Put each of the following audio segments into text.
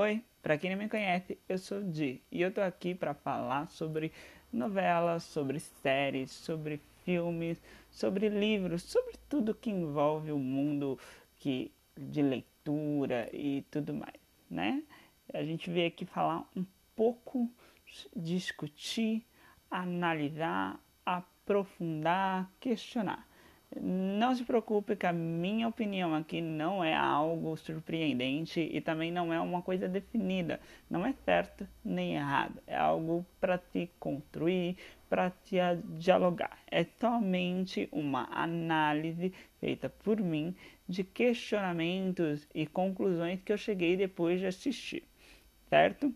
Oi, para quem não me conhece, eu sou o Di e eu tô aqui para falar sobre novelas, sobre séries, sobre filmes, sobre livros, sobre tudo que envolve o mundo que, de leitura e tudo mais, né? A gente veio aqui falar um pouco, discutir, analisar, aprofundar, questionar. Não se preocupe que a minha opinião aqui não é algo surpreendente e também não é uma coisa definida. Não é certo nem errado. É algo para se construir, para se dialogar. É somente uma análise feita por mim de questionamentos e conclusões que eu cheguei depois de assistir. Certo?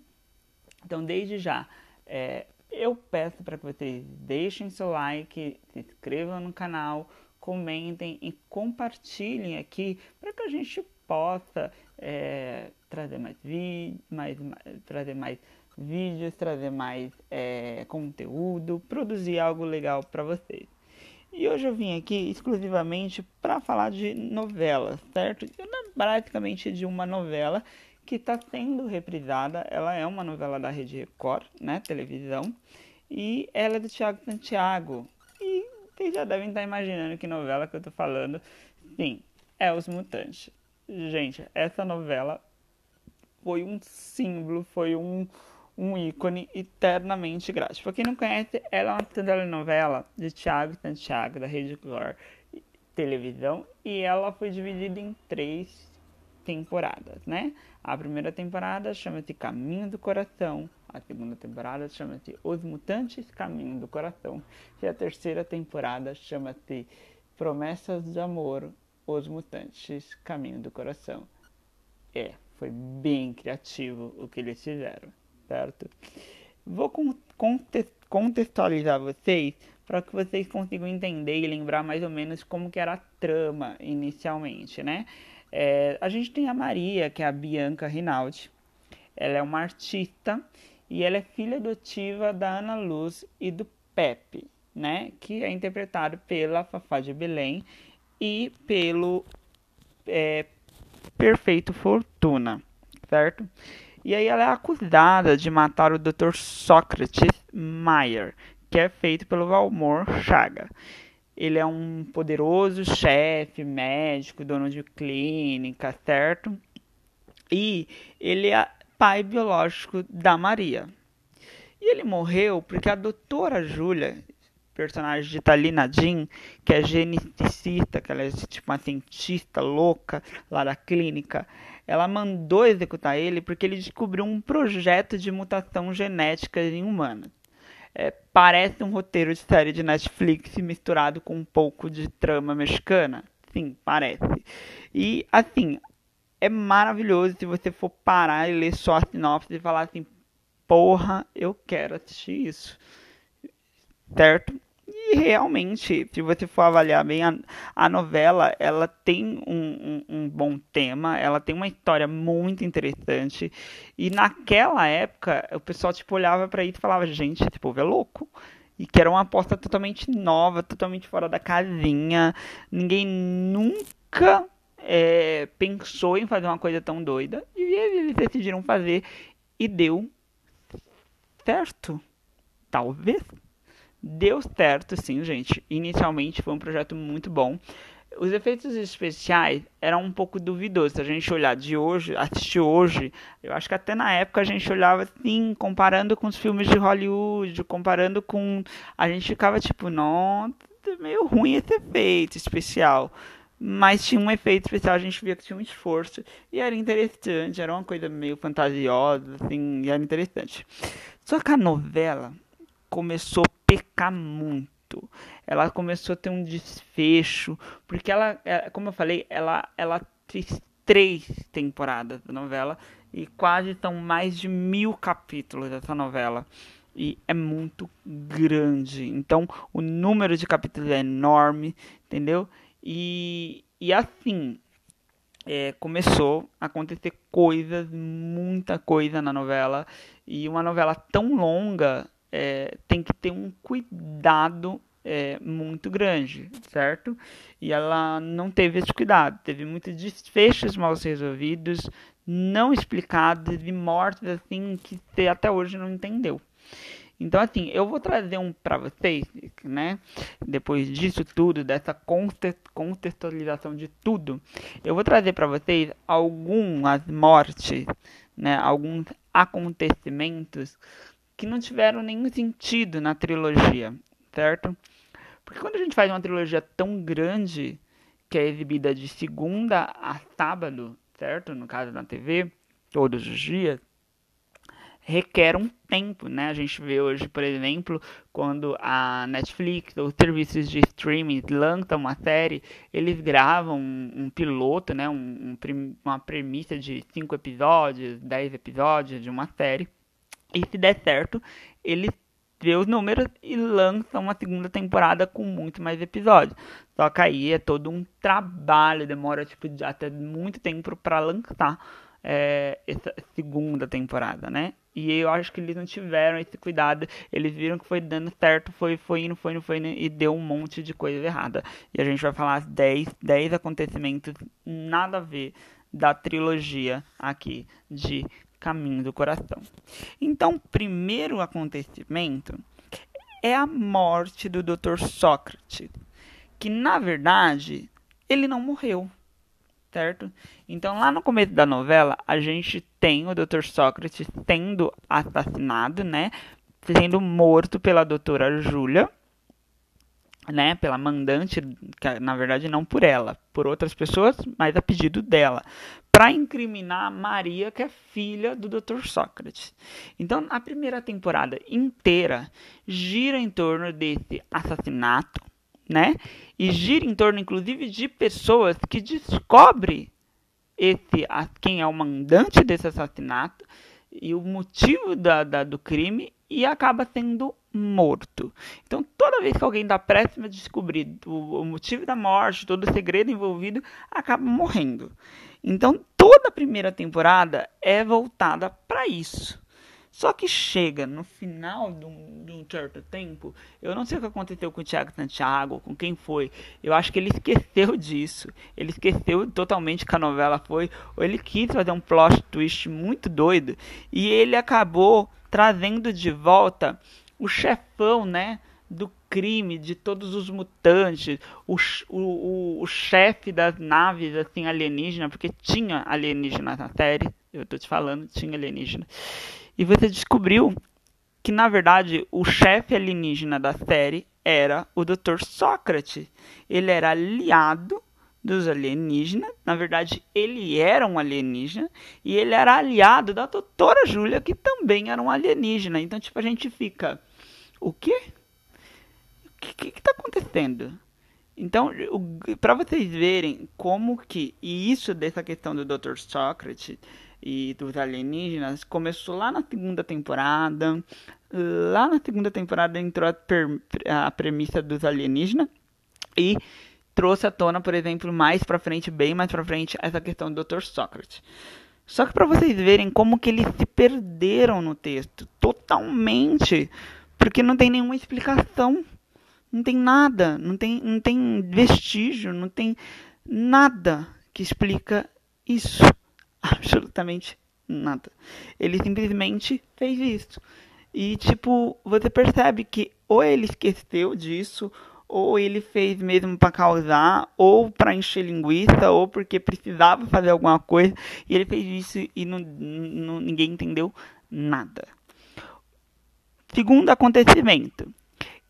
Então, desde já, é, eu peço para que vocês deixem seu like, se inscrevam no canal comentem e compartilhem aqui para que a gente possa é, trazer mais, mais, mais, trazer mais vídeos, trazer mais é, conteúdo, produzir algo legal para vocês. E hoje eu vim aqui exclusivamente para falar de novelas, certo? Basicamente de uma novela que está sendo reprisada. Ela é uma novela da Rede Record, né, televisão, e ela é do Tiago Santiago. Vocês já devem estar imaginando que novela que eu tô falando. Sim, é Os Mutantes. Gente, essa novela foi um símbolo, foi um, um ícone eternamente grátis. Pra quem não conhece, ela é uma telenovela de Thiago Santiago, da Rede Glória Televisão, e ela foi dividida em três temporadas, né? A primeira temporada chama-se Caminho do Coração, a segunda temporada chama-se Os Mutantes Caminho do Coração, e a terceira temporada chama-se Promessas de Amor, Os Mutantes Caminho do Coração. É, foi bem criativo o que eles fizeram, certo? Vou contextualizar vocês para que vocês consigam entender e lembrar mais ou menos como que era a trama inicialmente, né? É, a gente tem a Maria, que é a Bianca Rinaldi. Ela é uma artista e ela é filha adotiva da Ana Luz e do Pepe, né? Que é interpretado pela Fafá de Belém e pelo é, Perfeito Fortuna, certo? E aí ela é acusada de matar o Dr. Sócrates Mayer, que é feito pelo Valmor Chaga. Ele é um poderoso chefe, médico, dono de clínica, certo? E ele pai biológico da Maria. E ele morreu porque a doutora Júlia, personagem de Talina Jean, que é geneticista, que ela é tipo uma cientista louca lá da clínica, ela mandou executar ele porque ele descobriu um projeto de mutação genética em humanos. É, parece um roteiro de série de Netflix misturado com um pouco de trama mexicana. Sim, parece. E, assim, é maravilhoso se você for parar e ler só a sinopse e falar assim: porra, eu quero assistir isso. Certo? E realmente, se você for avaliar bem a, a novela, ela tem um, um, um, bom tema, ela tem uma história muito interessante. E naquela época, o pessoal tipo, olhava para isso e falava, gente, esse povo é louco. E que era uma aposta totalmente nova, totalmente fora da casinha. Ninguém nunca é, pensou em fazer uma coisa tão doida. E eles decidiram fazer e deu certo. Talvez. Deu certo, sim, gente. Inicialmente foi um projeto muito bom. Os efeitos especiais eram um pouco duvidosos. Se a gente olhar de hoje, assistir hoje, eu acho que até na época a gente olhava assim, comparando com os filmes de Hollywood, comparando com. A gente ficava tipo, nossa, meio ruim esse efeito especial. Mas tinha um efeito especial, a gente via que tinha um esforço. E era interessante, era uma coisa meio fantasiosa, assim, e era interessante. Só que a novela começou pecar muito. Ela começou a ter um desfecho, porque ela, é, como eu falei, ela, ela fez três temporadas da novela e quase são mais de mil capítulos dessa novela. E é muito grande. Então, o número de capítulos é enorme, entendeu? E, e assim, é, começou a acontecer coisas, muita coisa na novela. E uma novela tão longa é, tem que ter um cuidado é, muito grande, certo? E ela não teve esse cuidado, teve muitos desfechos mal resolvidos, não explicados e mortes assim que até hoje não entendeu. Então, assim, eu vou trazer um para vocês, né? Depois disso tudo, dessa contextualização de tudo, eu vou trazer para vocês algumas mortes, né? Alguns acontecimentos que não tiveram nenhum sentido na trilogia, certo? Porque quando a gente faz uma trilogia tão grande, que é exibida de segunda a sábado, certo? No caso na TV, todos os dias, requer um tempo, né? A gente vê hoje, por exemplo, quando a Netflix ou serviços de streaming lançam uma série, eles gravam um, um piloto, né? Um, um, uma premissa de 5 episódios, 10 episódios de uma série. E se der certo, eles vê os números e lançam uma segunda temporada com muito mais episódios. Só que aí é todo um trabalho, demora tipo até muito tempo para lançar é, essa segunda temporada, né? E eu acho que eles não tiveram esse cuidado. Eles viram que foi dando certo, foi, foi indo, foi indo, foi indo, e deu um monte de coisa errada. E a gente vai falar 10, 10 acontecimentos nada a ver da trilogia aqui de Caminho do Coração. Então, primeiro acontecimento é a morte do Dr. Sócrates, que na verdade ele não morreu certo? Então, lá no começo da novela, a gente tem o Dr. Sócrates sendo assassinado, né? Sendo morto pela doutora Júlia, né? Pela mandante, que, na verdade não por ela, por outras pessoas, mas a pedido dela, para incriminar Maria, que é filha do Dr. Sócrates. Então, a primeira temporada inteira gira em torno desse assassinato, né? E gira em torno, inclusive, de pessoas que descobrem esse, quem é o mandante desse assassinato e o motivo da, da, do crime e acaba sendo morto. Então, toda vez que alguém dá próxima a descobrir o, o, motivo da morte, todo o segredo envolvido, acaba morrendo. Então, toda a primeira temporada é voltada para isso. Só que chega no final de um, de um, certo tempo, eu não sei o que aconteceu com o Thiago Santiago, com quem foi. Eu acho que ele esqueceu disso. Ele esqueceu totalmente que a novela foi. Ou ele quis fazer um plot twist muito doido. E ele acabou trazendo de volta o chefão, né? Do crime, de todos os mutantes, o, o, o, chefe das naves assim alienígena, porque tinha alienígena na série, eu tô te falando, tinha alienígena e você descobriu que na verdade o chefe alienígena da série era o Dr. Sócrates. Ele era aliado dos alienígenas, na verdade ele era um alienígena e ele era aliado da doutora Júlia, que também era um alienígena. Então, tipo, a gente fica, o quê? O que está acontecendo? Então, para vocês verem como que, e isso dessa questão do Dr. Sócrates e dos alienígenas começou lá na segunda temporada. Lá na segunda temporada entrou a, per, a premissa dos alienígenas e trouxe à tona, por exemplo, mais para frente, bem mais para frente, essa questão do Dr. Sócrates. Só que para vocês verem como que eles se perderam no texto totalmente, porque não tem nenhuma explicação, não tem nada, não tem, não tem vestígio, não tem nada que explica isso absolutamente nada. Ele simplesmente fez isso. E, tipo, você percebe que ou ele esqueceu disso, ou ele fez mesmo para causar, ou para encher linguiça, ou porque precisava fazer alguma coisa, e ele fez isso e não, não, ninguém entendeu nada. Segundo acontecimento,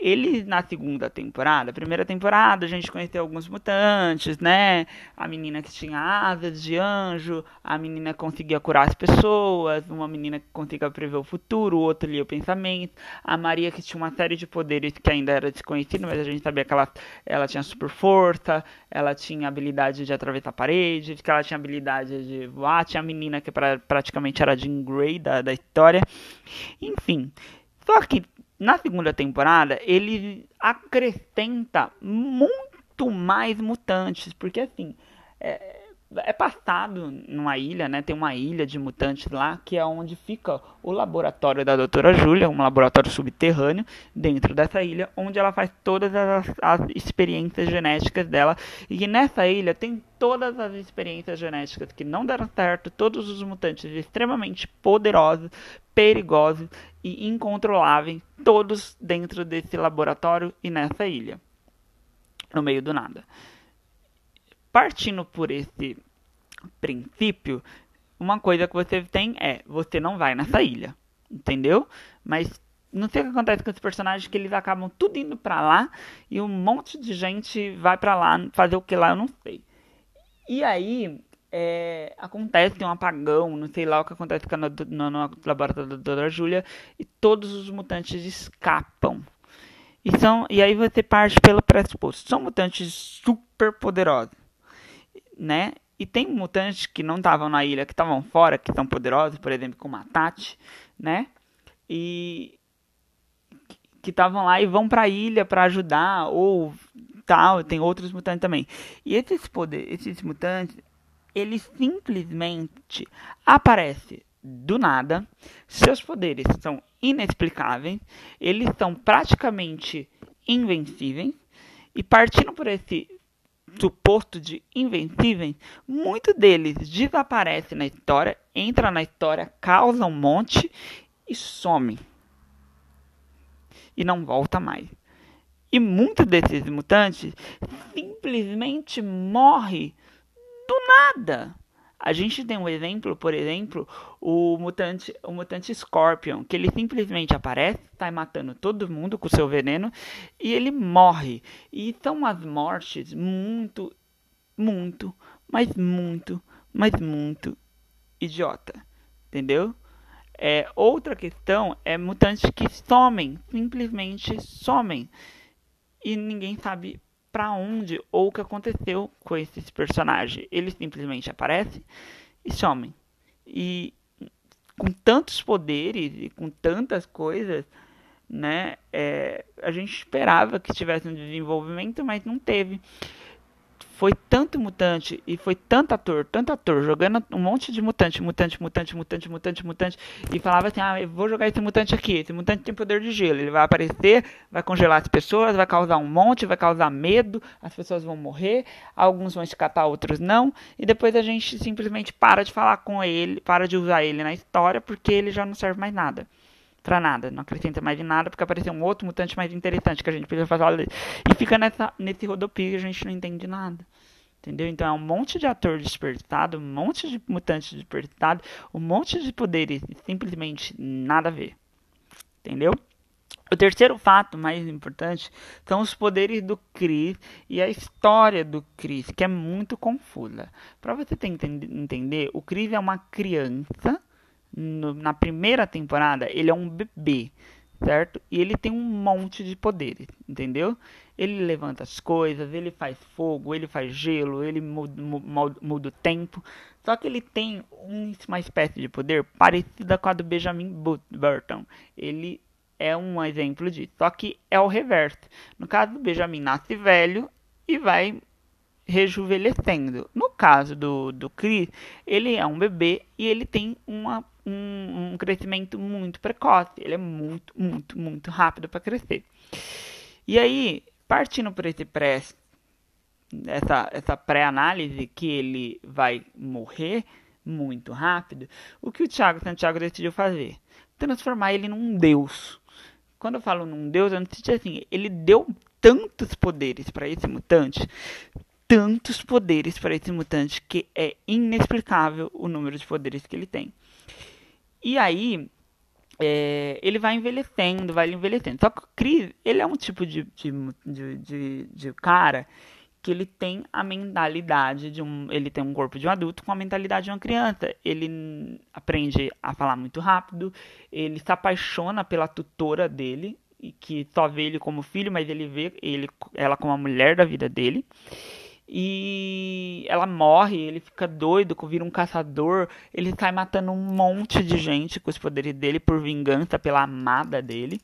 ele, na segunda temporada, primeira temporada, a gente conheceu alguns mutantes, né? A menina que tinha asas de anjo, a menina que conseguia curar as pessoas, uma menina que conseguia prever o futuro, o outro lia o pensamento, a Maria que tinha uma série de poderes que ainda era desconhecido, mas a gente sabia que ela, ela tinha super força, ela tinha habilidade de atravessar paredes, que ela tinha habilidade de voar, tinha a menina que pra, praticamente era Jean Grey da, da história, enfim. Só que na segunda temporada, ele acrescenta muito mais mutantes, porque assim, é, é passado numa ilha, né? Tem uma ilha de mutantes lá, que é onde fica o laboratório da doutora Júlia, um laboratório subterrâneo dentro dessa ilha, onde ela faz todas as, as experiências genéticas dela. E nessa ilha tem todas as experiências genéticas que não deram certo, todos os mutantes extremamente poderosos, perigosos e incontroláveis, todos dentro desse laboratório e nessa ilha, no meio do nada partindo por esse princípio, uma coisa que você tem é, você não vai nessa ilha, entendeu? Mas não sei o que acontece com esses personagens que eles acabam tudo indo para lá e um monte de gente vai para lá fazer o que lá, eu não sei. E aí é, acontece um apagão, não sei lá o que acontece no, no, no laboratório da Dra. Júlia e todos os mutantes escapam. E, são, e aí você parte pelo pressuposto. São mutantes super poderosos né? E tem mutantes que não estavam na ilha, que estavam fora, que são poderosos, por exemplo, como a Tati, né? E que estavam lá e vão para a ilha para ajudar ou tal, tem outros mutantes também. E esses poderes, esses mutantes, eles simplesmente aparecem do nada. Seus poderes são inexplicáveis, eles são praticamente invencíveis. E partindo por esse suposto de invencíveis, muito deles desaparece na história, entra na história, causa um monte e some. E não volta mais. E muitos desses mutantes simplesmente morre do nada. A gente tem um exemplo, por exemplo, o mutante, o mutante Scorpion, que ele simplesmente aparece, sai matando todo mundo com seu veneno e ele morre. E são umas mortes muito, muito, mas muito, mas muito idiota. Entendeu? É, outra questão é mutantes que somem, simplesmente somem. E ninguém sabe para onde ou o que aconteceu com esses personagens. Eles simplesmente aparecem e somem. E com tantos poderes e com tantas coisas, né? É, a gente esperava que tivesse um desenvolvimento, mas não teve foi tanto mutante e foi tanto ator, tanto ator, jogando um monte de mutante, mutante, mutante, mutante, mutante, mutante, e falava assim: ah, eu vou jogar esse mutante aqui. Esse mutante tem poder de gelo. Ele vai aparecer, vai congelar as pessoas, vai causar um monte, vai causar medo, as pessoas vão morrer, alguns vão escapar, outros não, e depois a gente simplesmente para de falar com ele, para de usar ele na história, porque ele já não serve mais nada pra nada, não acrescenta mais em nada, porque apareceu um outro mutante mais interessante que a gente precisa fazer. E fica nessa, nesse rodopio e a gente não entende nada. Entendeu? Então é um monte de ator despertado, um monte de mutante despertado, um monte de poderes simplesmente nada a ver. Entendeu? O terceiro fato mais importante são os poderes do Chris e a história do Chris, que é muito confusa. Para você entender, o Chris é uma criança no, na primeira temporada, ele é um bebê, certo? E ele tem um monte de poderes, entendeu? Ele levanta as coisas, ele faz fogo, ele faz gelo, ele muda, muda, muda o tempo. Só que ele tem uma espécie de poder parecida com a do Benjamin Burton. Ele é um exemplo disso. Só que é o reverso. No caso do Benjamin, nasce velho e vai rejuvenescendo. No caso do, do Chris, ele é um bebê e ele tem uma um, um crescimento muito precoce. Ele é muito, muito, muito rápido para crescer. E aí, partindo por esse pré, essa, essa pré-análise que ele vai morrer muito rápido, o que o Thiago Santiago decidiu fazer? Transformar ele num deus. Quando eu falo num deus, eu não sei assim, ele deu tantos poderes para esse mutante, tantos poderes para esse mutante que é inexplicável o número de poderes que ele tem. E aí, é, ele vai envelhecendo, vai envelhecendo. Só que o Chris, ele é um tipo de, de, de, de, de cara que ele tem a mentalidade de um. Ele tem um corpo de um adulto com a mentalidade de uma criança. Ele aprende a falar muito rápido, ele se apaixona pela tutora dele, que só vê ele como filho, mas ele vê ele, ela como a mulher da vida dele e ela morre, ele fica doido, vira um caçador, ele sai matando um monte de gente com os poderes dele por vingança pela amada dele.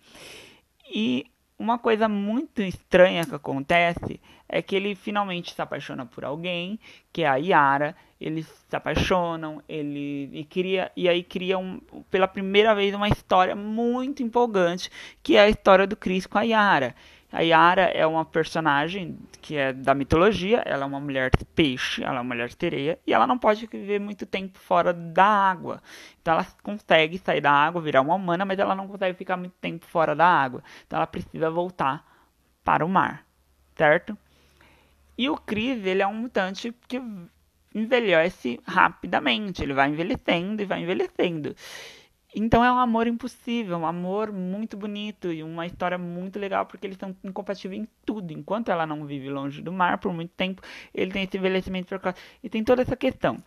E uma coisa muito estranha que acontece é que ele finalmente se apaixona por alguém, que é a Yara. Eles se apaixonam, ele e cria e aí cria um, pela primeira vez uma história muito empolgante, que é a história do Chris com a Yara. A Yara é uma personagem que é da mitologia, ela é uma mulher peixe, ela é uma mulher sereia, e ela não pode viver muito tempo fora da água. Então ela consegue sair da água, virar uma humana, mas ela não consegue ficar muito tempo fora da água. Então ela precisa voltar para o mar, certo? E o Chris, ele é um mutante que envelhece rapidamente, ele vai envelhecendo e vai envelhecendo. Então é um amor impossível, um amor muito bonito e uma história muito legal porque eles são incompatíveis em tudo. Enquanto ela não vive longe do mar por muito tempo, ele tem esse envelhecimento e tem toda essa questão.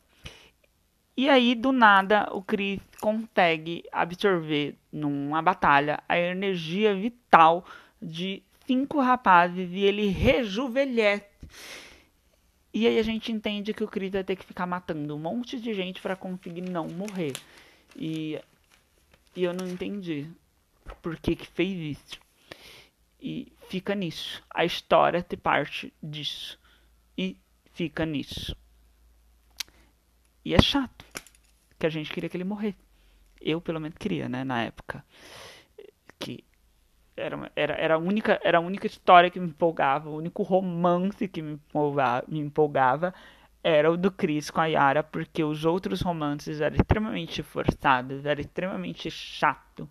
E aí, do nada, o Chris consegue absorver numa batalha a energia vital de cinco rapazes e ele rejuvenesce. E aí a gente entende que o Chris vai ter que ficar matando um monte de gente para conseguir não morrer. E e eu não entendi por que, que fez isso. E fica nisso. A história te parte disso. E fica nisso. E é chato. Que a gente queria que ele morresse. Eu, pelo menos, queria, né? Na época. Que era, era, era, a única, era a única história que me empolgava. O único romance que me empolgava, me empolgava era o do Chris com a Yara, porque os outros romances eram extremamente forçados, era extremamente chato.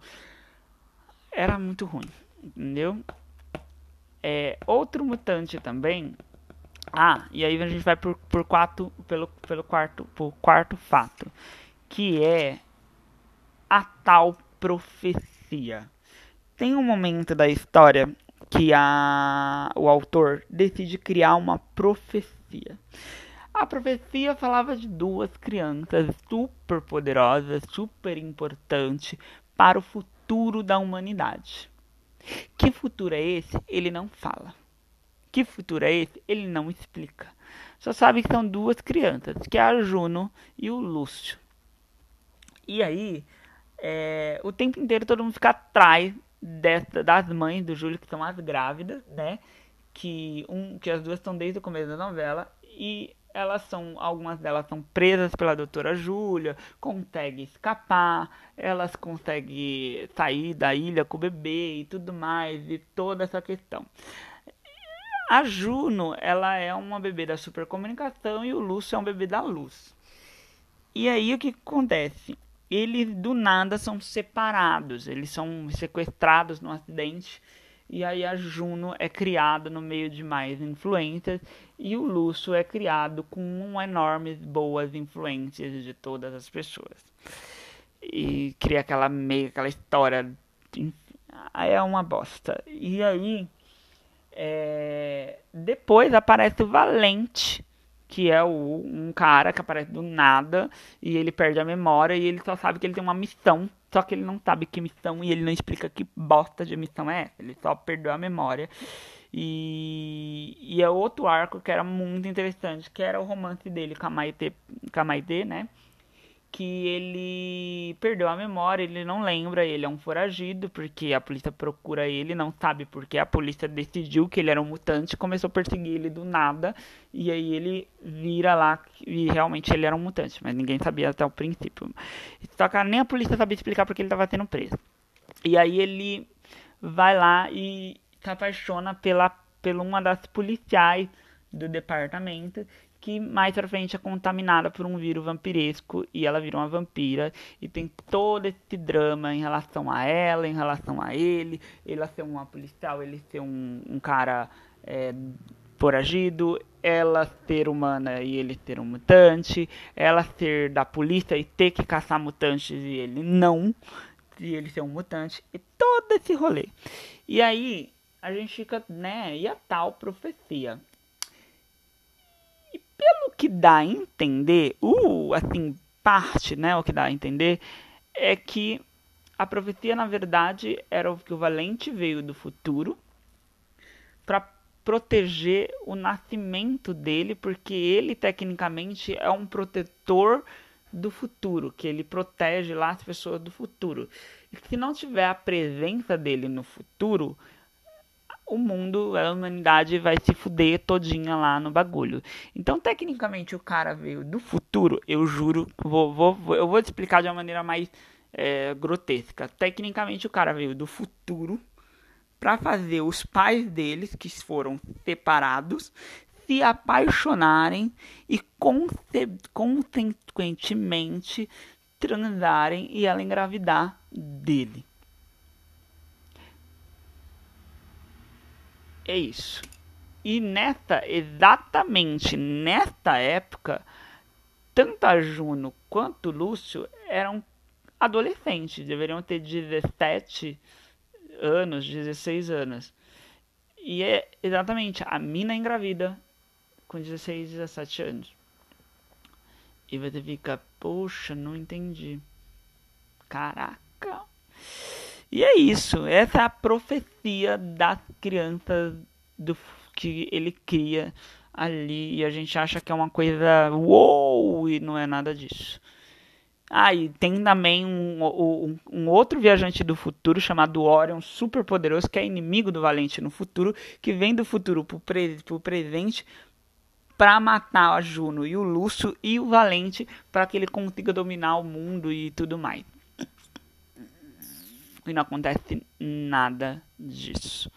Era muito ruim, entendeu? É, outro mutante também. Ah, e aí a gente vai por, por quatro, pelo, pelo quarto, por quarto fato, que é a tal profecia. Tem um momento da história que a, o autor decide criar uma profecia. A profecia falava de duas crianças super poderosas, super importantes para o futuro da humanidade. Que futuro é esse? Ele não fala. Que futuro é esse? Ele não explica. Só sabe que são duas crianças, que é a Juno e o Lúcio. E aí, é, o tempo inteiro todo mundo fica atrás dessa, das mães do Júlio, que são as grávidas, né? Que, um, que as duas estão desde o começo da novela. E elas são algumas delas são presas pela doutora Júlia, conseguem escapar, elas conseguem sair da ilha com o bebê e tudo mais e toda essa questão. A Juno, ela é uma bebê da supercomunicação e o Lúcio é um bebê da luz. E aí o que acontece? Eles do nada são separados, eles são sequestrados num acidente e aí a Juno é criada no meio de mais influências e o Lúcio é criado com enormes boas influências de todas as pessoas. E cria aquela meio aquela história é uma bosta. E aí é, depois aparece o Valente, que é o, um cara que aparece do nada e ele perde a memória e ele só sabe que ele tem uma missão só que ele não sabe que missão e ele não explica que bosta de missão é essa. Ele só perdeu a memória. E, e é outro arco que era muito interessante, que era o romance dele com a Maite, com a Maite né? que ele perdeu a memória, ele não lembra, ele é um foragido, porque a polícia procura ele, não sabe porque a polícia decidiu que ele era um mutante, começou a perseguir ele do nada, e aí ele vira lá e realmente ele era um mutante, mas ninguém sabia até o princípio. Só que nem a polícia sabia explicar porque ele estava sendo preso. E aí ele vai lá e se apaixona pela, pela uma das policiais do departamento que mais pra frente é contaminada por um vírus vampiresco e ela vira uma vampira e tem todo esse drama em relação a ela, em relação a ele, ela ser uma policial, ele ser um, um cara é, foragido, ela ser humana e ele ser um mutante, ela ser da polícia e ter que caçar mutantes e ele não, e ele ser um mutante, e todo esse rolê. E aí a gente fica, né, e a tal profecia? pelo que dá a entender, uh, assim, parte, né, o que dá a entender, é que a profecia, na verdade, era o que o Valente veio do futuro para proteger o nascimento dele, porque ele, tecnicamente, é um protetor do futuro, que ele protege lá as pessoas do futuro. E se não tiver a presença dele no futuro, o mundo, a humanidade vai se fuder todinha lá no bagulho. Então, tecnicamente, o cara veio do futuro, eu juro, vou, vou, eu vou te explicar de uma maneira mais é, grotesca. Tecnicamente, o cara veio do futuro para fazer os pais deles, que foram separados, se apaixonarem e consequentemente transarem e ela engravidar dele. É isso. E nesta, exatamente nesta época, tanto a Juno quanto o Lúcio eram adolescentes, deveriam ter 17 anos, 16 anos. E é exatamente a mina engravida com 16, 17 anos. E você fica, poxa, não entendi. Caraca. E é isso. Essa é a profecia das crianças do, que ele cria ali. E a gente acha que é uma coisa uou! E não é nada disso. Ah, e tem também um, um, um, outro viajante do futuro chamado Orion, super poderoso, que é inimigo do Valente no futuro, que vem do futuro pro, pre, pro presente para matar a Juno e o Lúcio e o Valente para que ele consiga dominar o mundo e tudo mais. E não acontece nada disso,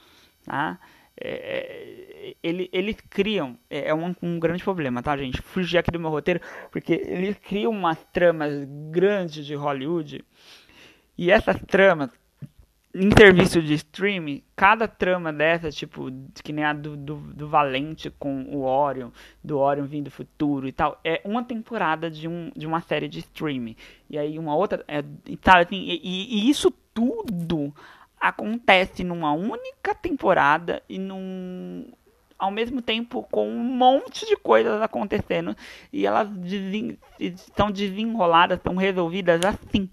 tá? É, é ele, eles criam, é, é um, um, grande problema, tá, gente? Fugir aqui do meu roteiro, porque eles criam umas tramas grandes de Hollywood e essas tramas em serviço de streaming, cada trama dessa, tipo, que nem a do, do, do, Valente com o Orion, do Orion vindo do futuro e tal, é uma temporada de, um, de uma série de streaming. E aí uma outra. É, sabe assim, e, e isso tudo acontece numa única temporada e num. Ao mesmo tempo com um monte de coisas acontecendo e elas desen, estão desenroladas, estão resolvidas assim,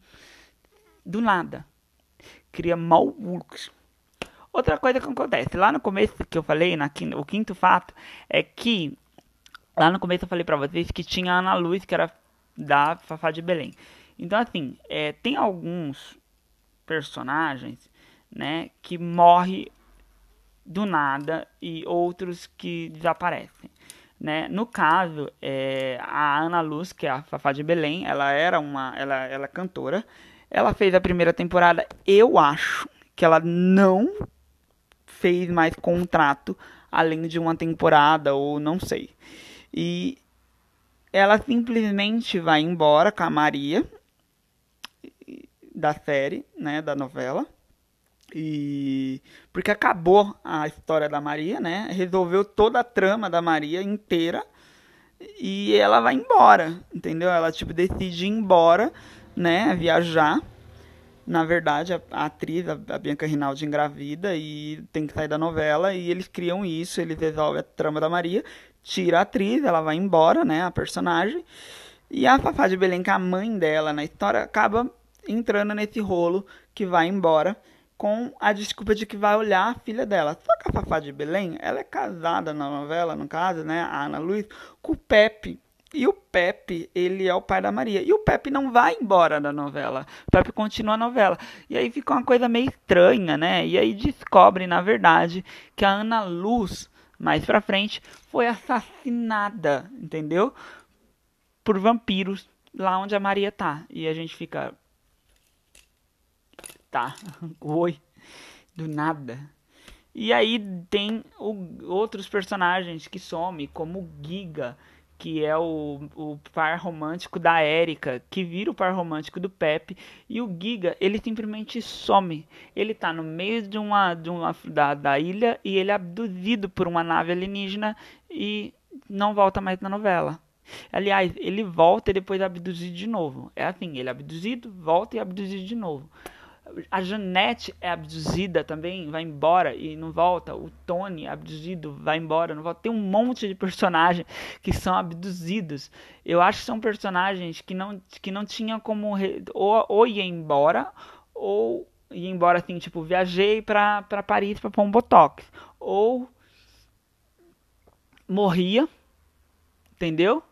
do nada cria fluxo. Outra coisa que acontece, lá no começo que eu falei, na, o quinto fato, é que lá no começo eu falei pra vocês que tinha a Ana Luz, que era da Fafá de Belém. Então, assim, é, tem alguns personagens, né, que morrem do nada e outros que desaparecem. Né? No caso, é, a Ana Luz, que é a Fafá de Belém, ela era uma, ela, ela é cantora, ela fez a primeira temporada, eu acho que ela não fez mais contrato além de uma temporada ou não sei. E ela simplesmente vai embora com a Maria da série, né, da novela. E porque acabou a história da Maria, né? Resolveu toda a trama da Maria inteira e ela vai embora, entendeu? Ela tipo decide ir embora né, viajar. Na verdade, a, a atriz, a, a, Bianca Rinaldi, engravida e tem que sair da novela. E eles criam isso, eles resolvem a trama da Maria, tira a atriz, ela vai embora, né, a personagem. E a Fafá de Belém, que é a mãe dela na história, acaba entrando nesse rolo que vai embora com a desculpa de que vai olhar a filha dela. Só que a Fafá de Belém, ela é casada na novela, no caso, né, a Ana Luiz, com o Pepe, e o Pepe, ele é o pai da Maria. E o Pepe não vai embora da novela. O Pepe continua a novela. E aí fica uma coisa meio estranha, né? E aí descobre, na verdade, que a Ana Luz, mais pra frente, foi assassinada, entendeu? Por vampiros lá onde a Maria tá. E a gente fica. Tá. Oi. Do nada. E aí tem o, outros personagens que somem, como o Giga que é o, o par romântico da Érica, que vira o par romântico do Pepe, e o Giga, ele simplesmente some. Ele tá no meio de uma, de uma da, da ilha e ele é abduzido por uma nave alienígena e não volta mais na novela. Aliás, ele volta e depois é abduzido de novo. É assim, ele é abduzido, volta e é abduzido de novo. A Janete é abduzida também, vai embora e não volta. O Tony abduzido, vai embora, não volta. Tem um monte de personagens que são abduzidos. Eu acho que são personagens que não, que não tinham como. Ou, ou ia embora, ou ia embora assim, tipo, viajei pra, pra Paris pra pôr um botox. Ou morria, entendeu?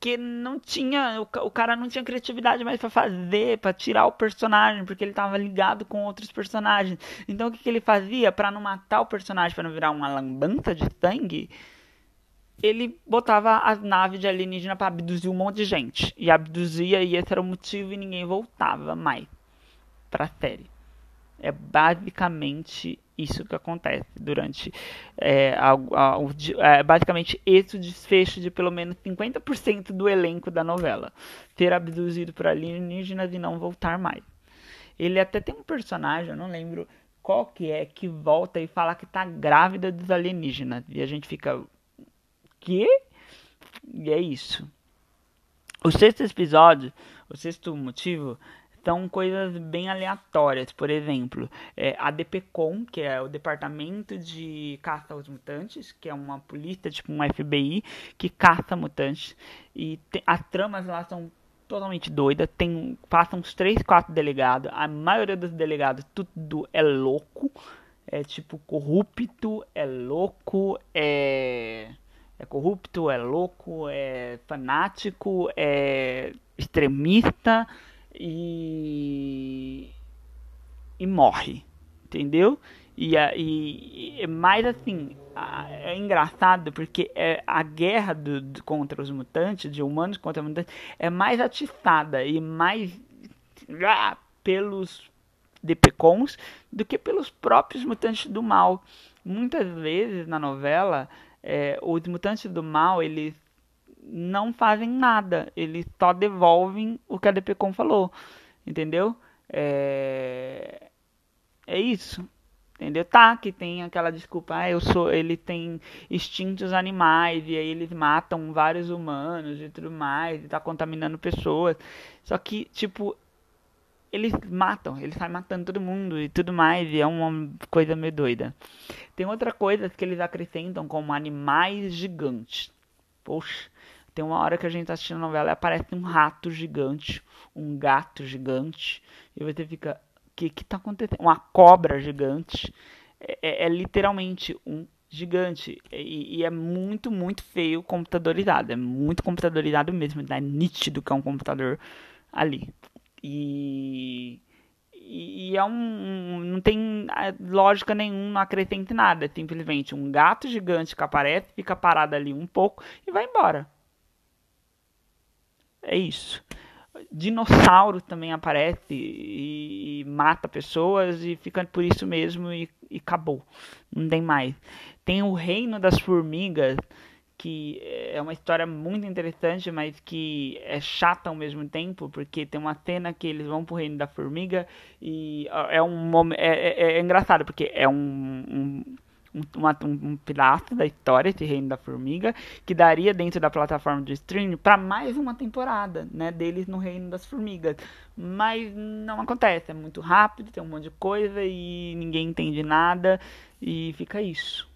Porque não tinha, o, o cara não tinha criatividade mais para fazer, para tirar o personagem, porque ele tava ligado com outros personagens. Então o que, que ele fazia para não matar o personagem, para não virar uma lambança de sangue? Ele botava as naves de alienígena para abduzir um monte de gente. E abduzia, e esse era o motivo, e ninguém voltava mais pra série. É basicamente isso que acontece durante é, a, a, o, é, basicamente esse desfecho de pelo menos 50% do elenco da novela ser abduzido por alienígenas e não voltar mais. Ele até tem um personagem, eu não lembro qual que é, que volta e fala que tá grávida dos alienígenas. E a gente fica. Que? E é isso. O sexto episódio, o sexto motivo, são coisas bem aleatórias. Por exemplo, é, a DPCOM, que é o Departamento de Caça aos Mutantes, que é uma polícia, tipo um FBI, que caça mutantes. E as tramas lá são totalmente doidas. Tem, passam uns 3, 4 delegados. A maioria dos delegados, tudo é louco. É tipo corrupto, é louco, é é corrupto, é louco, é fanático, é extremista, e, e morre, entendeu? E, e, e mais assim, é engraçado porque é, a guerra do, do, contra os mutantes, de humanos contra mutantes, é mais atiçada e mais ah, pelos Depecons do que pelos próprios mutantes do mal. Muitas vezes na novela, é, os mutantes do mal eles não fazem nada, eles só devolvem o que a DPCon falou, entendeu? É, é isso, entendeu? Tá, que tem aquela desculpa, ah, eu sou, ele tem instintos animais e aí eles matam vários humanos e tudo mais, e tá contaminando pessoas. Só que, tipo, eles matam, eles saem matando todo mundo e tudo mais, e é uma coisa meio doida. Tem outra coisa que eles acrescentam como animais gigantes. Poxa, tem uma hora que a gente tá assistindo a novela e aparece um rato gigante, um gato gigante, e você fica, o que que tá acontecendo? Uma cobra gigante. É, é, é literalmente um gigante. E, e, é muito, muito feio computadorizado. É muito computadorizado mesmo. É nítido que é um computador ali. E, e é um. Não tem é, lógica nenhuma, não acrescenta nada. É simplesmente um gato gigante que aparece, fica parado ali um pouco e vai embora. É isso. Dinossauro também aparece e, e mata pessoas e fica por isso mesmo e, e acabou. Não tem mais. Tem o Reino das Formigas, que é uma história muito interessante, mas que é chata ao mesmo tempo, porque tem uma cena que eles vão pro reino da formiga e é um é, é, é engraçado porque é um, um um, uma, um, pedaço da história, esse Reino da Formiga, que daria dentro da plataforma de streaming para mais uma temporada, né, deles no Reino das Formigas. Mas não acontece, é muito rápido, tem um monte de coisa e ninguém entende nada e fica isso.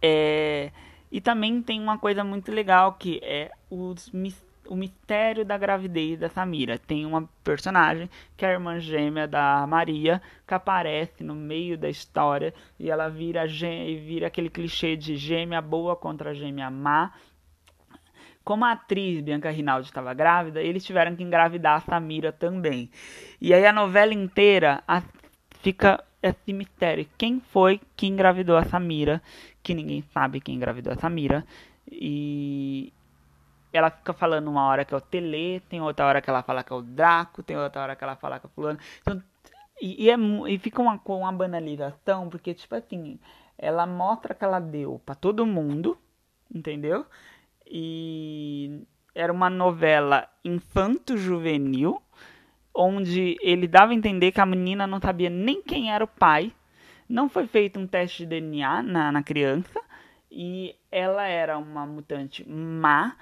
É, e também tem uma coisa muito legal que é os mistérios o mistério da gravidez da Samira. Tem uma personagem que é a irmã gêmea da Maria, que aparece no meio da história e ela vira, vira aquele clichê de gêmea boa contra gêmea má. Como a atriz Bianca Rinaldi estava grávida, eles tiveram que engravidar a Samira também. E aí a novela inteira a, fica esse mistério. Quem foi que engravidou a Samira? Que ninguém sabe quem engravidou a Samira. E, ela fica falando uma hora que é o Tele, tem outra hora que ela fala que é o Draco, tem outra hora que ela fala que é fulano. Então, e, e, é, e fica uma, uma banalização, porque, tipo assim, ela mostra que ela deu para todo mundo, entendeu? E era uma novela infanto-juvenil, onde ele dava a entender que a menina não sabia nem quem era o pai, não foi feito um teste de DNA na, na criança, e ela era uma mutante má,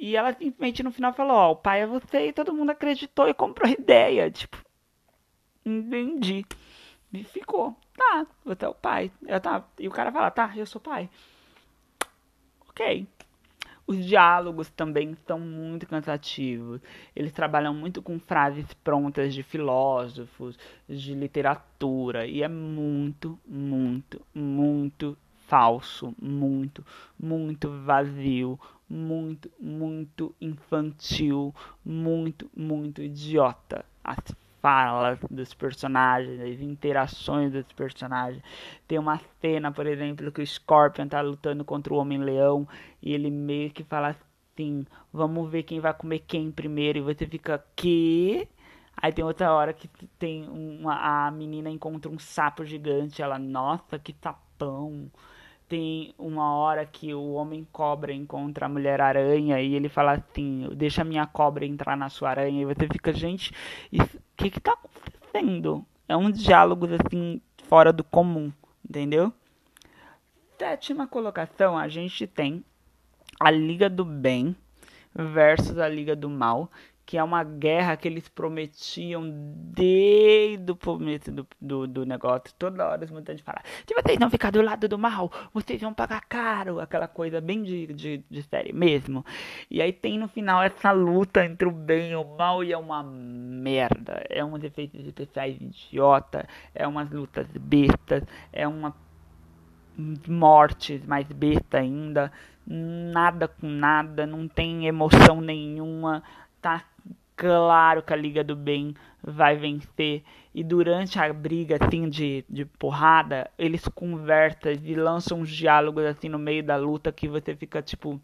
e ela simplesmente no final falou, ó, o pai é você e todo mundo acreditou e comprou a ideia. Tipo, entendi. E ficou. Tá, você é o pai. Eu, tá. E o cara fala, tá, eu sou pai. Ok. Os diálogos também são muito cansativos. Eles trabalham muito com frases prontas de filósofos, de literatura. E é muito, muito, muito falso. Muito, muito vazio muito, muito infantil, muito, muito idiota. As falas dos personagens, as interações dos personagens. Tem uma cena, por exemplo, que o Scorpion tá lutando contra o Homem-Leão e ele meio que fala assim: vamos ver quem vai comer quem primeiro. E você fica, que? Aí tem outra hora que tem uma, a menina encontra um sapo gigante. Ela, nossa, que sapão. Tem uma hora que o homem cobra encontra a mulher aranha e ele fala assim: Deixa a minha cobra entrar na sua aranha. E você fica, gente, o que que tá acontecendo? É um diálogo assim, fora do comum, entendeu? Sétima colocação, a gente tem a Liga do Bem versus a Liga do Mal, que é uma guerra que eles prometiam desde o começo do, do, do negócio. Toda hora os mutantes falam: se vocês não ficar do lado do mal, vocês vão pagar caro. Aquela coisa bem de, de, de série mesmo. E aí tem no final essa luta entre o bem e o mal e é uma merda. É uns efeitos especiais idiota, é umas lutas bestas, é uma mortes mais besta ainda, nada com nada, não tem emoção nenhuma, tá claro que a Liga do Bem vai vencer. E durante a briga, assim, de, de porrada, eles conversam e lançam uns diálogos, assim, no meio da luta que você fica, tipo...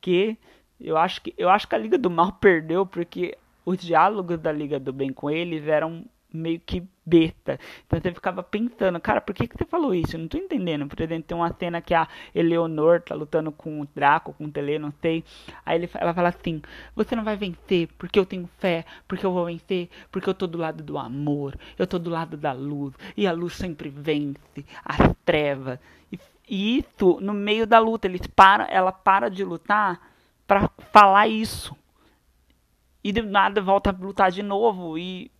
Que? Eu acho que, eu acho que a Liga do Mal perdeu porque os diálogos da Liga do Bem com eles eram meio que besta. Então você ficava pensando, cara, por que, que você falou isso? Eu não tô entendendo. Por exemplo, tem uma cena que a Eleonor tá lutando com o Draco, com o Tele, não sei. Aí ele, ela fala assim: Você não vai vencer porque eu tenho fé, porque eu vou vencer, porque eu tô do lado do amor, eu tô do lado da luz, e a luz sempre vence as trevas. E, isso, no meio da luta, eles param, ela para de lutar para falar isso. E de nada volta a lutar de novo. E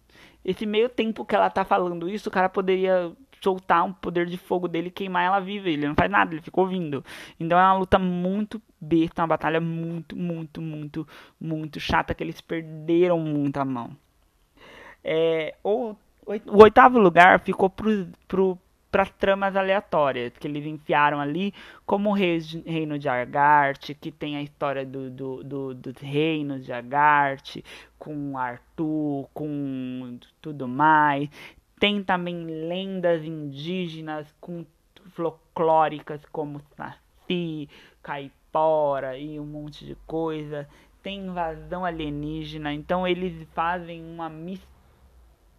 esse meio tempo que ela tá falando isso, o cara poderia soltar um poder de fogo dele queimar ela viva. Ele não faz nada, ele ficou ouvindo. Então é uma luta muito besta, uma batalha muito, muito, muito, muito chata que eles perderam muito a mão. É, o, o oitavo lugar ficou pro, pro, para as tramas aleatórias que eles enfiaram ali, como o reino de Argart, que tem a história do, do, do, dos reinos de Argart, com Arthur, com tudo mais. Tem também lendas indígenas com folclóricas como Saci, Caipora e um monte de coisa. Tem invasão alienígena, então eles fazem uma mistura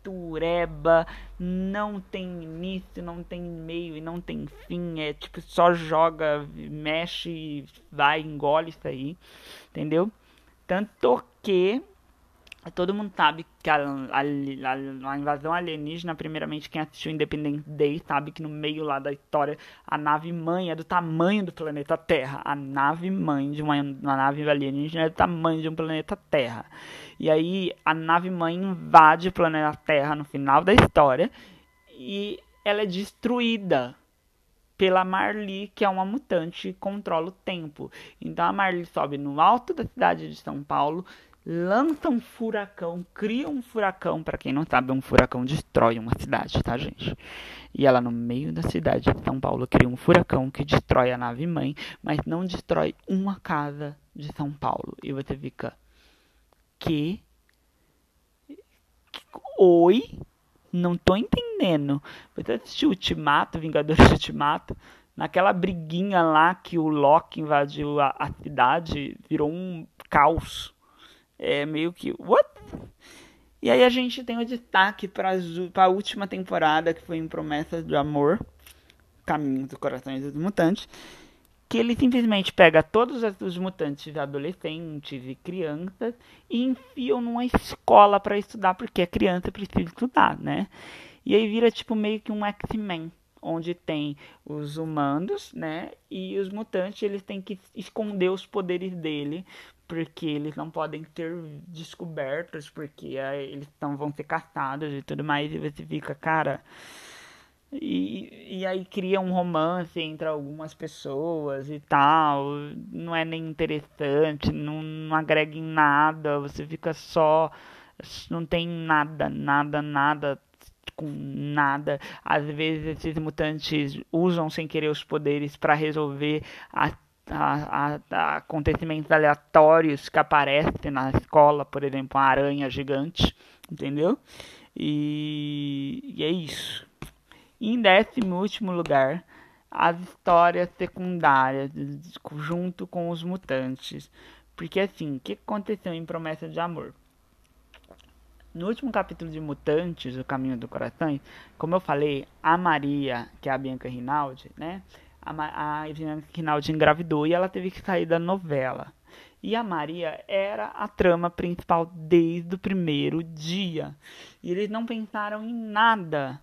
tureba, não tem início, não tem meio e não tem fim, é tipo só joga, mexe, vai, engole isso aí, entendeu? Tanto que Todo mundo sabe que a, a, a, a, invasão alienígena, primeiramente quem assistiu Independence Day sabe que no meio lá da história a nave mãe é do tamanho do planeta Terra. A nave mãe de uma, uma nave alienígena é do tamanho de um planeta Terra. E aí a nave mãe invade o planeta Terra no final da história e ela é destruída pela Marli, que é uma mutante que controla o tempo. Então a Marli sobe no alto da cidade de São Paulo lança um furacão, cria um furacão. Para quem não sabe, um furacão destrói uma cidade, tá, gente? E ela, no meio da cidade de São Paulo, cria um furacão que destrói a nave mãe, mas não destrói uma casa de São Paulo. E você fica. Que? Oi? Não tô entendendo. Você assistiu Ultimato, Vingadores de Ultimato? Naquela briguinha lá que o Loki invadiu a, a cidade, virou um caos é meio que. What? E aí a gente tem o destaque para a última temporada, que foi em Promessas de Amor Caminho dos Corações dos Mutantes. Que ele simplesmente pega todos os mutantes adolescentes e crianças e enfiam numa escola para estudar, porque a criança precisa estudar, né? E aí vira tipo meio que um X-Men onde tem os humanos, né? E os mutantes, eles têm que esconder os poderes dele porque eles não podem ter descobertos, porque aí eles não vão ser caçados e tudo mais, e você fica, cara. E, e aí cria um romance entre algumas pessoas e tal. Não é nem interessante, não, não agrega em nada, você fica só. Não tem nada, nada, nada com nada. Às vezes esses mutantes usam sem querer os poderes para resolver a, a, acontecimentos aleatórios que aparecem na escola, por exemplo, uma aranha gigante, entendeu? E, e é isso. E em décimo último lugar, as histórias secundárias junto com os mutantes. Porque assim, o que aconteceu em Promessa de Amor? No último capítulo de Mutantes, O Caminho do Coração, como eu falei, a Maria, que é a Bianca Rinaldi, né? A, a Rinaldi engravidou e ela teve que sair da novela. E a Maria era a trama principal desde o primeiro dia. E eles não pensaram em nada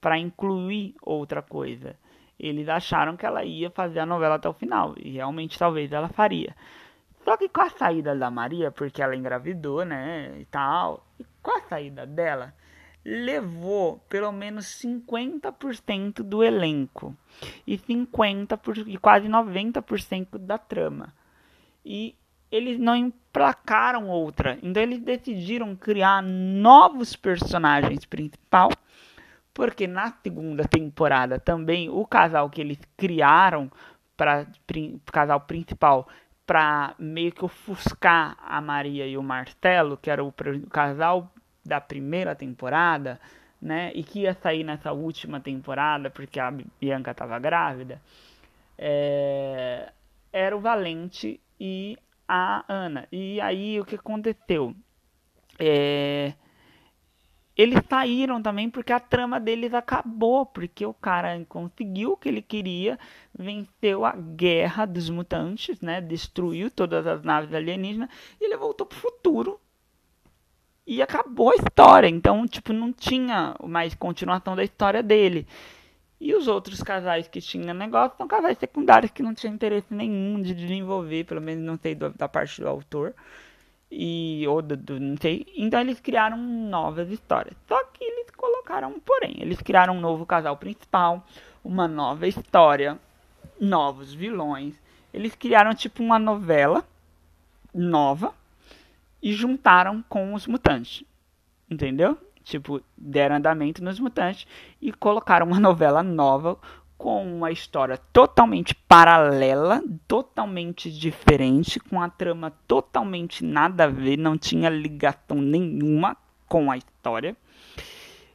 para incluir outra coisa. Eles acharam que ela ia fazer a novela até o final. E realmente talvez ela faria. Só que com a saída da Maria, porque ela engravidou, né? E tal. E com a saída dela, levou pelo menos 50% do elenco. E 50% por, e quase 90% da trama. E eles não emplacaram outra. Então eles decidiram criar novos personagens principal, porque na segunda temporada também o casal que eles criaram para o casal principal para meio que ofuscar a Maria e o Marcelo, que era o casal da primeira temporada, né, e que ia sair nessa última temporada porque a Bianca estava grávida, é, era o Valente e a Ana. E aí o que aconteceu? É, eles saíram também porque a trama deles acabou, porque o cara conseguiu o que ele queria, venceu a guerra dos mutantes, né? Destruiu todas as naves alienígenas e ele voltou pro futuro. E acabou a história, então, tipo, não tinha mais continuação da história dele. E os outros casais que tinham negócio são casais secundários que não tinham interesse nenhum de desenvolver, pelo menos não sei da parte do autor. E, ou do, do, não sei. Então eles criaram novas histórias. Só que eles colocaram, porém, eles criaram um novo casal principal, uma nova história, novos vilões. Eles criaram tipo uma novela nova e juntaram com os mutantes. Entendeu? tipo, deram andamento nos mutantes e colocaram uma novela nova com uma história totalmente paralela, totalmente diferente, com a trama totalmente nada a ver, não tinha ligação nenhuma com a história.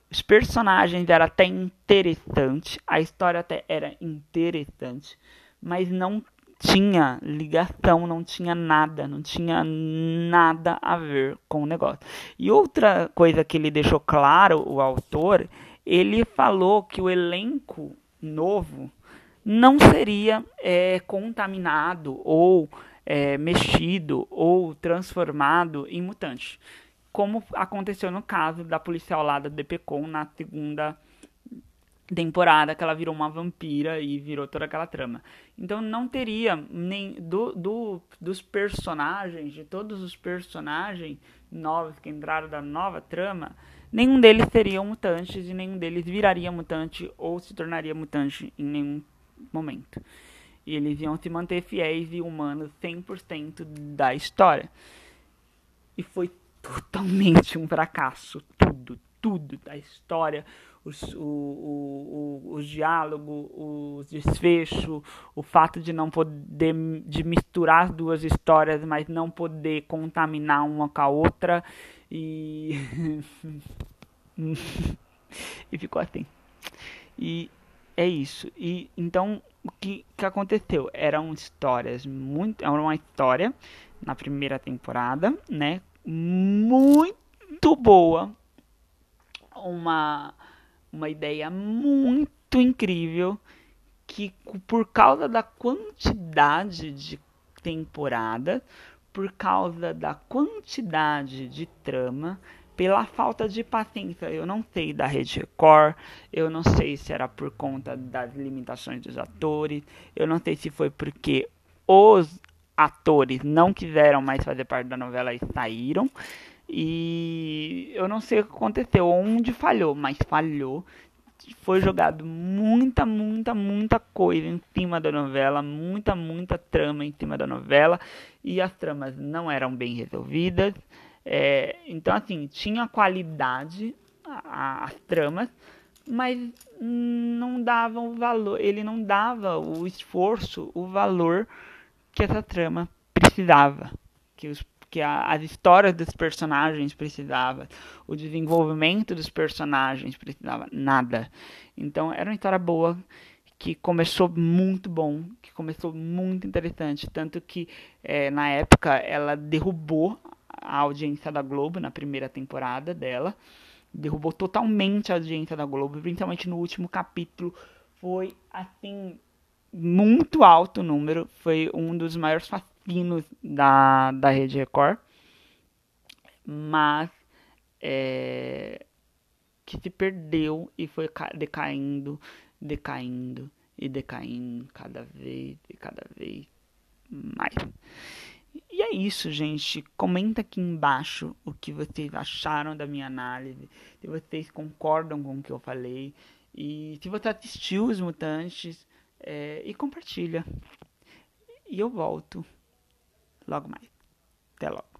Os personagens eram até interessantes, a história até era interessante, mas não tinha ligação, não tinha nada, não tinha nada a ver com o negócio. E outra coisa que ele deixou claro, o autor, ele falou que o elenco novo não seria é, contaminado ou é, mexido ou transformado em mutante, como aconteceu no caso da policial lá da DPCon na segunda temporada que ela virou uma vampira e virou toda aquela trama. Então não teria nem do, do, dos personagens, de todos os personagens novos que entraram da nova trama, nenhum deles seria mutantes e nenhum deles viraria mutante ou se tornaria mutante em nenhum momento. E eles iam se manter fiéis e humanos 100% da história. E foi totalmente um fracasso, tudo, da história os, o, o, o, os diálogos, os desfechos, o fato de não poder de misturar as duas histórias, mas não poder contaminar uma com a outra e e ficou assim. E é isso. E então o que, que aconteceu? Eram histórias muito, era uma história na primeira temporada, né? Muito boa, uma uma ideia muito incrível que por causa da quantidade de temporada, por causa da quantidade de trama, pela falta de paciência, eu não sei da Rede Record, eu não sei se era por conta das limitações dos atores, eu não sei se foi porque os atores não quiseram mais fazer parte da novela e saíram. E eu não sei o que aconteceu, onde falhou, mas falhou. Foi jogado muita, muita, muita coisa em cima da novela, muita, muita trama em cima da novela, e as tramas não eram bem resolvidas. É, então, assim, tinha qualidade as tramas, mas não davam o valor, ele não dava o esforço, o valor que essa trama precisava, que, os, que a, as histórias dos personagens precisavam, o desenvolvimento dos personagens precisava nada. Então era uma história boa que começou muito bom, que começou muito interessante, tanto que é, na época ela derrubou a audiência da Globo na primeira temporada dela, derrubou totalmente a audiência da Globo, principalmente no último capítulo, foi assim muito alto o número, foi um dos maiores fascinos da, da Rede Record, mas é, que se perdeu e foi decaindo decaindo e decaindo cada vez e cada vez mais. E é isso, gente. Comenta aqui embaixo o que vocês acharam da minha análise, se vocês concordam com o que eu falei e se você assistiu Os Mutantes é, e compartilha. E eu volto logo mais. Até logo.